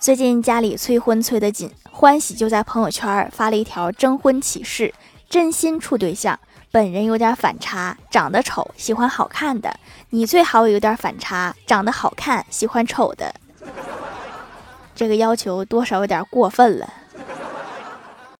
最近家里催婚催得紧欢喜就在朋友圈发了一条征婚启事真心处对象本人有点反差长得丑喜欢好看的你最好有点反差长得好看喜欢丑的。这个要求多少有点过分了。